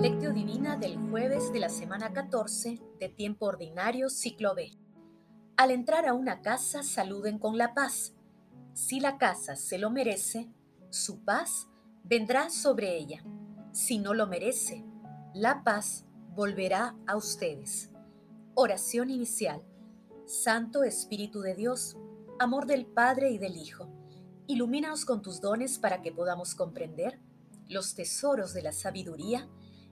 Lectio Divina del jueves de la semana 14 de tiempo ordinario ciclo B. Al entrar a una casa saluden con la paz. Si la casa se lo merece, su paz vendrá sobre ella. Si no lo merece, la paz volverá a ustedes. Oración inicial. Santo Espíritu de Dios, amor del Padre y del Hijo, ilumínanos con tus dones para que podamos comprender los tesoros de la sabiduría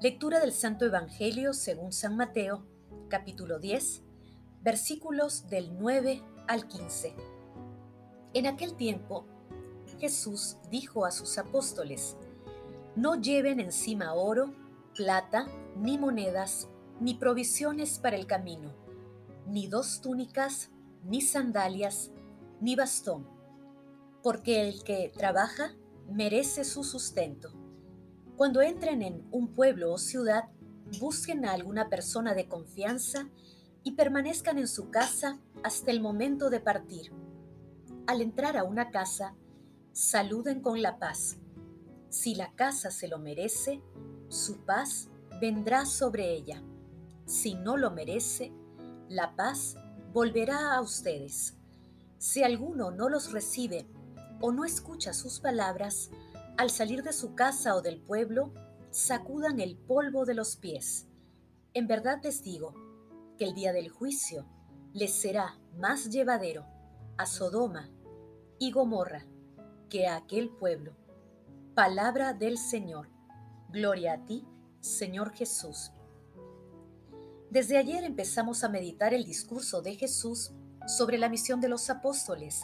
Lectura del Santo Evangelio según San Mateo, capítulo 10, versículos del 9 al 15. En aquel tiempo, Jesús dijo a sus apóstoles, No lleven encima oro, plata, ni monedas, ni provisiones para el camino, ni dos túnicas, ni sandalias, ni bastón, porque el que trabaja merece su sustento. Cuando entren en un pueblo o ciudad, busquen a alguna persona de confianza y permanezcan en su casa hasta el momento de partir. Al entrar a una casa, saluden con la paz. Si la casa se lo merece, su paz vendrá sobre ella. Si no lo merece, la paz volverá a ustedes. Si alguno no los recibe o no escucha sus palabras, al salir de su casa o del pueblo, sacudan el polvo de los pies. En verdad les digo que el día del juicio les será más llevadero a Sodoma y Gomorra que a aquel pueblo. Palabra del Señor. Gloria a ti, Señor Jesús. Desde ayer empezamos a meditar el discurso de Jesús sobre la misión de los apóstoles,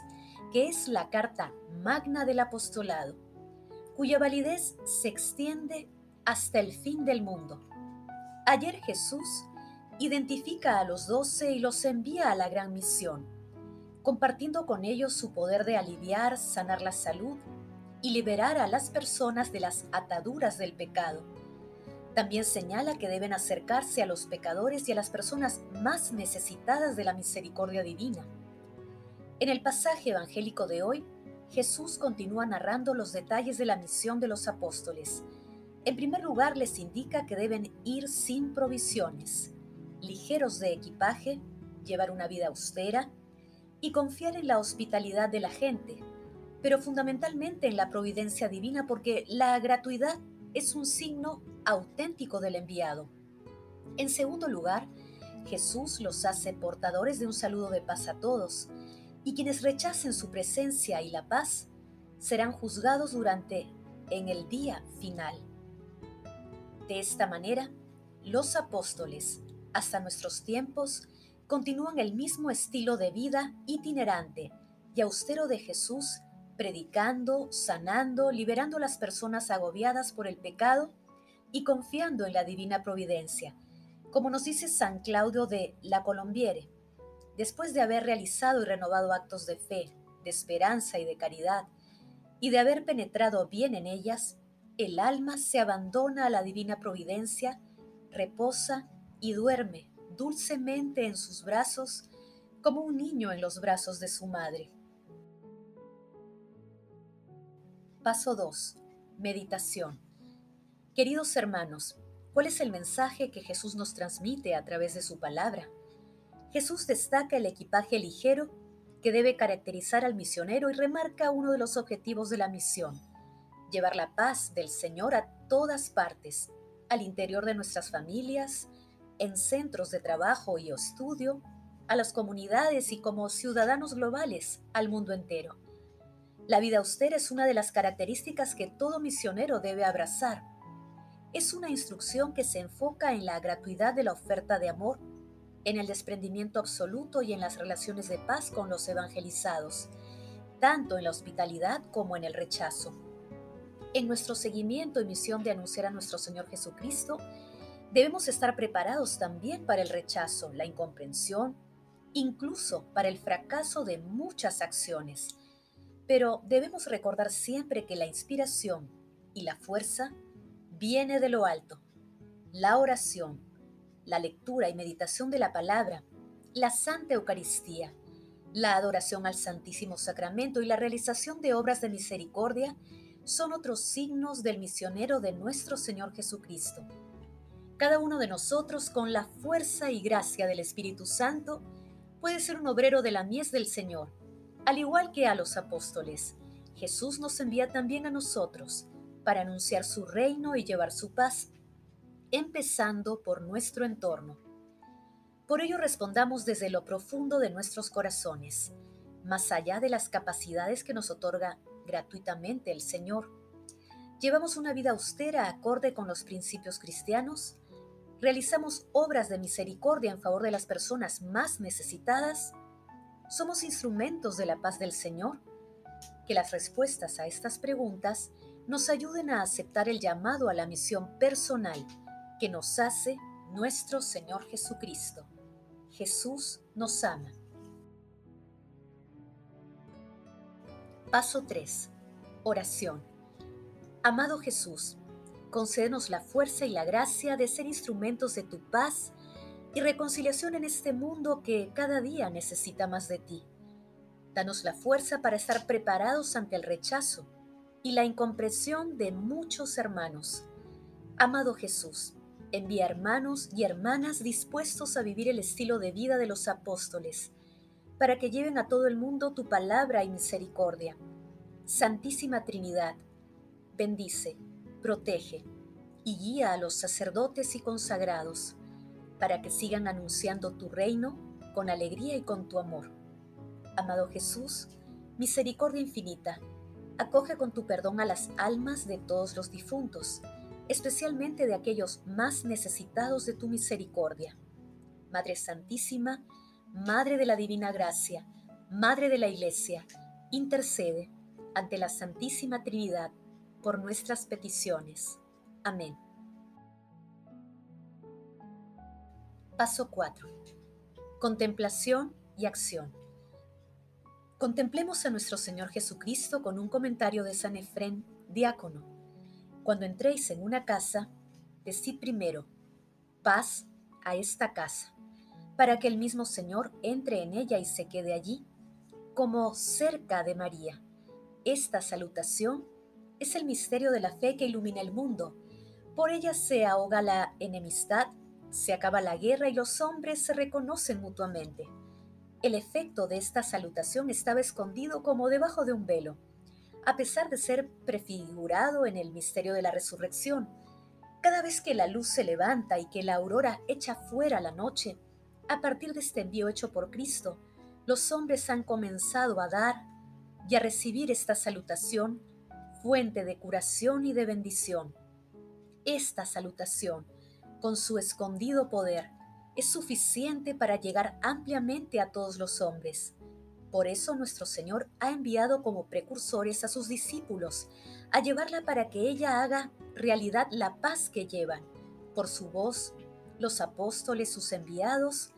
que es la carta magna del apostolado cuya validez se extiende hasta el fin del mundo. Ayer Jesús identifica a los doce y los envía a la gran misión, compartiendo con ellos su poder de aliviar, sanar la salud y liberar a las personas de las ataduras del pecado. También señala que deben acercarse a los pecadores y a las personas más necesitadas de la misericordia divina. En el pasaje evangélico de hoy, Jesús continúa narrando los detalles de la misión de los apóstoles. En primer lugar, les indica que deben ir sin provisiones, ligeros de equipaje, llevar una vida austera y confiar en la hospitalidad de la gente, pero fundamentalmente en la providencia divina porque la gratuidad es un signo auténtico del enviado. En segundo lugar, Jesús los hace portadores de un saludo de paz a todos, y quienes rechacen su presencia y la paz serán juzgados durante en el día final. De esta manera, los apóstoles, hasta nuestros tiempos, continúan el mismo estilo de vida itinerante y austero de Jesús, predicando, sanando, liberando a las personas agobiadas por el pecado y confiando en la divina providencia, como nos dice San Claudio de la Colombiere después de haber realizado y renovado actos de fe, de esperanza y de caridad, y de haber penetrado bien en ellas, el alma se abandona a la divina providencia, reposa y duerme dulcemente en sus brazos como un niño en los brazos de su madre. Paso 2. Meditación. Queridos hermanos, ¿cuál es el mensaje que Jesús nos transmite a través de su palabra? Jesús destaca el equipaje ligero que debe caracterizar al misionero y remarca uno de los objetivos de la misión, llevar la paz del Señor a todas partes, al interior de nuestras familias, en centros de trabajo y estudio, a las comunidades y como ciudadanos globales al mundo entero. La vida austera es una de las características que todo misionero debe abrazar. Es una instrucción que se enfoca en la gratuidad de la oferta de amor en el desprendimiento absoluto y en las relaciones de paz con los evangelizados, tanto en la hospitalidad como en el rechazo. En nuestro seguimiento y misión de anunciar a nuestro Señor Jesucristo, Debemos estar preparados también para el rechazo, la incomprensión, incluso para el fracaso de muchas acciones. Pero debemos recordar siempre que la inspiración y la fuerza viene de lo alto. La oración, la lectura y meditación de la palabra, la Santa Eucaristía, la adoración al Santísimo Sacramento y la realización de obras de misericordia son otros signos del misionero de nuestro Señor Jesucristo cada uno de nosotros, con la fuerza y gracia del Espíritu Santo, puede ser un obrero de la mies del Señor, al igual que a los apóstoles. Jesús nos envía también a nosotros para anunciar su reino y llevar su paz, empezando por nuestro entorno. Por ello respondamos desde lo profundo de nuestros corazones, más allá de las capacidades que nos otorga gratuitamente el Señor. ¿Llevamos una vida austera acorde con los principios cristianos? realizamos obras de misericordia en favor de las personas más necesitadas, somos instrumentos de la paz del Señor. Que las respuestas a estas preguntas nos ayuden a aceptar el llamado a la misión personal que nos hace nuestro Señor Jesucristo. Jesús nos ama. Paso 3. Oración. Amado Jesús, Concédenos la fuerza y la gracia de ser instrumentos de tu paz y reconciliación en este mundo que cada día necesita más de ti. Danos la fuerza para estar preparados ante el rechazo y la incomprensión de muchos hermanos. Amado Jesús, envía hermanos y hermanas dispuestos a vivir el estilo de vida de los apóstoles, para que lleven a todo el mundo tu palabra y misericordia. Santísima Trinidad, bendice protege y guía a los sacerdotes y consagrados para que sigan anunciando tu reino con alegría y con tu amor. Amado Jesús, misericordia infinita, acoge con tu perdón a las almas de todos los difuntos, especialmente de aquellos más necesitados de tu misericordia. Madre Santísima, Madre de la Divina Gracia, Madre de la Iglesia, intercede ante la Santísima Trinidad por nuestras peticiones. Amén. Paso 4. Contemplación y acción. Contemplemos a nuestro Señor Jesucristo con un comentario de San Efrén, diácono. Cuando entréis en una casa, decid primero, paz a esta casa, para que el mismo Señor entre en ella y se quede allí, como cerca de María. Esta salutación es el misterio de la fe que ilumina el mundo. Por ella se ahoga la enemistad, se acaba la guerra y los hombres se reconocen mutuamente. El efecto de esta salutación estaba escondido como debajo de un velo, a pesar de ser prefigurado en el misterio de la resurrección. Cada vez que la luz se levanta y que la aurora echa fuera la noche, a partir de este envío hecho por Cristo, los hombres han comenzado a dar y a recibir esta salutación fuente de curación y de bendición. Esta salutación, con su escondido poder, es suficiente para llegar ampliamente a todos los hombres. Por eso nuestro Señor ha enviado como precursores a sus discípulos, a llevarla para que ella haga realidad la paz que llevan, por su voz, los apóstoles, sus enviados,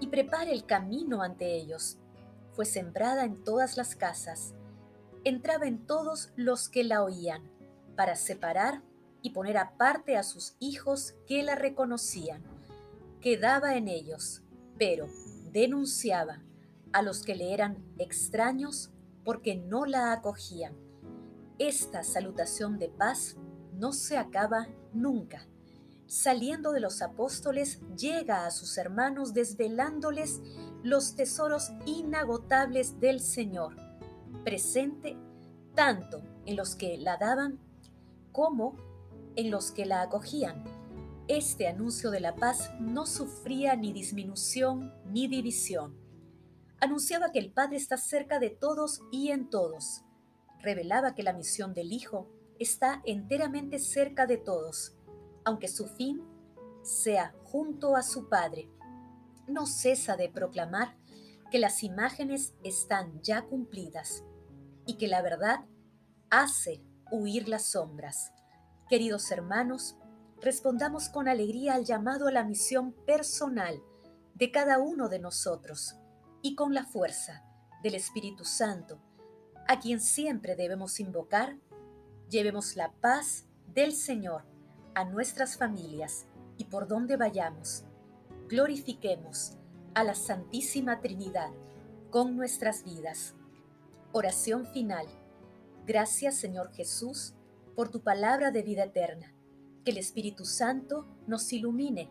y prepare el camino ante ellos. Fue sembrada en todas las casas, entraba en todos los que la oían, para separar y poner aparte a sus hijos que la reconocían. Quedaba en ellos, pero denunciaba a los que le eran extraños porque no la acogían. Esta salutación de paz no se acaba nunca. Saliendo de los apóstoles, llega a sus hermanos desvelándoles los tesoros inagotables del Señor presente tanto en los que la daban como en los que la acogían. Este anuncio de la paz no sufría ni disminución ni división. Anunciaba que el Padre está cerca de todos y en todos. Revelaba que la misión del Hijo está enteramente cerca de todos, aunque su fin sea junto a su Padre. No cesa de proclamar que las imágenes están ya cumplidas y que la verdad hace huir las sombras. Queridos hermanos, respondamos con alegría al llamado a la misión personal de cada uno de nosotros y con la fuerza del Espíritu Santo, a quien siempre debemos invocar, llevemos la paz del Señor a nuestras familias y por donde vayamos, glorifiquemos a la Santísima Trinidad con nuestras vidas. Oración final. Gracias Señor Jesús por tu palabra de vida eterna. Que el Espíritu Santo nos ilumine